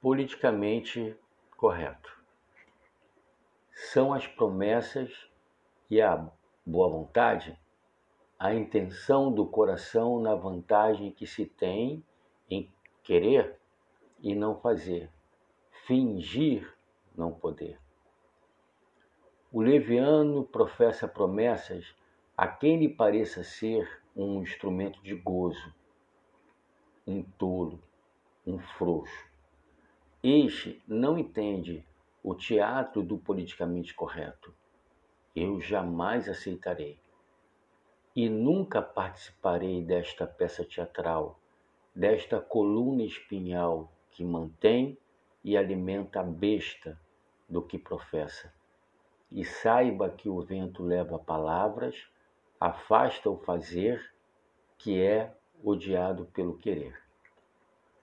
politicamente correto. São as promessas e a boa vontade, a intenção do coração na vantagem que se tem em querer e não fazer, fingir não poder. O leviano professa promessas a quem lhe pareça ser um instrumento de gozo, um tolo, um frouxo. Este não entende o teatro do politicamente correto. Eu jamais aceitarei. E nunca participarei desta peça teatral, desta coluna espinhal que mantém e alimenta a besta do que professa. E saiba que o vento leva palavras, afasta o fazer, que é odiado pelo querer.